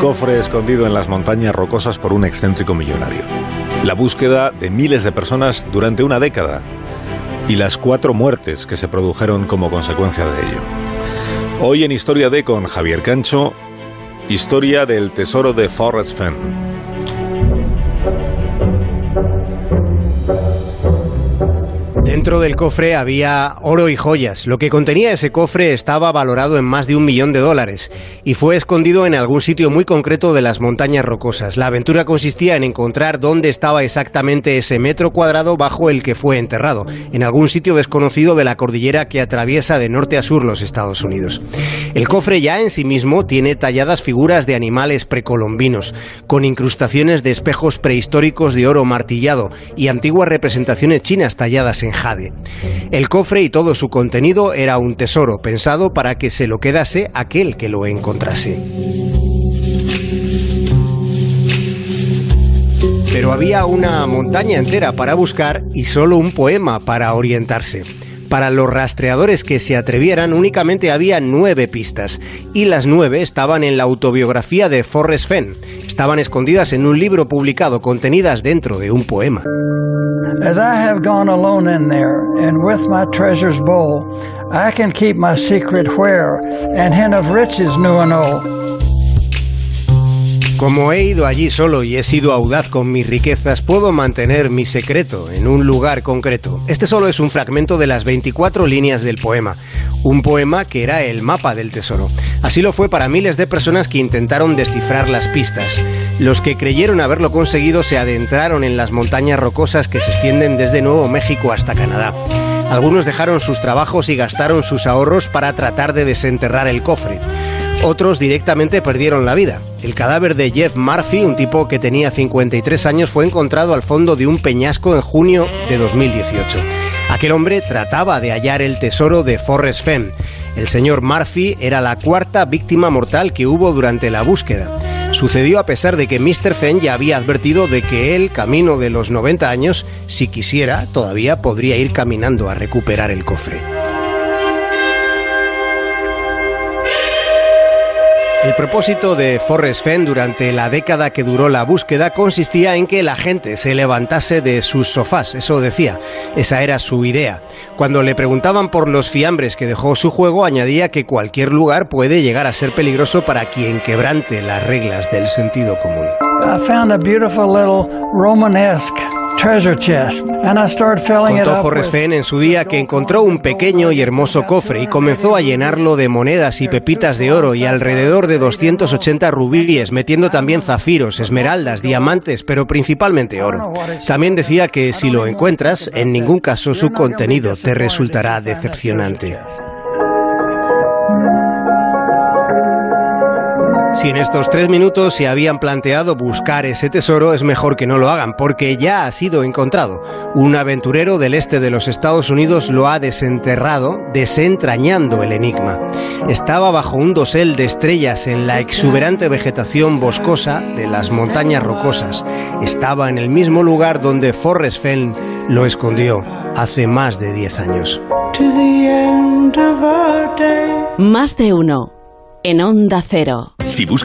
cofre escondido en las montañas rocosas por un excéntrico millonario. La búsqueda de miles de personas durante una década y las cuatro muertes que se produjeron como consecuencia de ello. Hoy en Historia de con Javier Cancho, historia del tesoro de Forrest Fenn. Dentro del cofre había oro y joyas. Lo que contenía ese cofre estaba valorado en más de un millón de dólares y fue escondido en algún sitio muy concreto de las montañas rocosas. La aventura consistía en encontrar dónde estaba exactamente ese metro cuadrado bajo el que fue enterrado, en algún sitio desconocido de la cordillera que atraviesa de norte a sur los Estados Unidos. El cofre ya en sí mismo tiene talladas figuras de animales precolombinos, con incrustaciones de espejos prehistóricos de oro martillado y antiguas representaciones chinas talladas en El cofre y todo su contenido era un tesoro pensado para que se lo quedase aquel que lo encontrase. Pero había una montaña entera para buscar y solo un poema para orientarse. Para los rastreadores que se atrevieran únicamente había nueve pistas y las nueve estaban en la autobiografía de Forrest Fenn. Estaban escondidas en un libro publicado, contenidas dentro de un poema. As I have gone alone in there, and with my treasures bowl, I can keep my secret where, and hint of riches new and old. Como he ido allí solo y he sido audaz con mis riquezas, puedo mantener mi secreto en un lugar concreto. Este solo es un fragmento de las 24 líneas del poema, un poema que era el mapa del tesoro. Así lo fue para miles de personas que intentaron descifrar las pistas. Los que creyeron haberlo conseguido se adentraron en las montañas rocosas que se extienden desde Nuevo México hasta Canadá. Algunos dejaron sus trabajos y gastaron sus ahorros para tratar de desenterrar el cofre. Otros directamente perdieron la vida. El cadáver de Jeff Murphy, un tipo que tenía 53 años, fue encontrado al fondo de un peñasco en junio de 2018. Aquel hombre trataba de hallar el tesoro de Forrest Fenn. El señor Murphy era la cuarta víctima mortal que hubo durante la búsqueda. Sucedió a pesar de que Mr. Fenn ya había advertido de que él, camino de los 90 años, si quisiera, todavía podría ir caminando a recuperar el cofre. El propósito de Forrest Fenn durante la década que duró la búsqueda consistía en que la gente se levantase de sus sofás, eso decía, esa era su idea. Cuando le preguntaban por los fiambres que dejó su juego, añadía que cualquier lugar puede llegar a ser peligroso para quien quebrante las reglas del sentido común. Contó Forrest Fenn en su día que encontró un pequeño y hermoso cofre y comenzó a llenarlo de monedas y pepitas de oro y alrededor de 280 rubíes, metiendo también zafiros, esmeraldas, diamantes, pero principalmente oro. También decía que si lo encuentras, en ningún caso su contenido te resultará decepcionante. Si en estos tres minutos se habían planteado buscar ese tesoro, es mejor que no lo hagan, porque ya ha sido encontrado. Un aventurero del este de los Estados Unidos lo ha desenterrado, desentrañando el enigma. Estaba bajo un dosel de estrellas en la exuberante vegetación boscosa de las montañas rocosas. Estaba en el mismo lugar donde Forrest Fenn lo escondió hace más de 10 años. Más de uno en Onda Cero.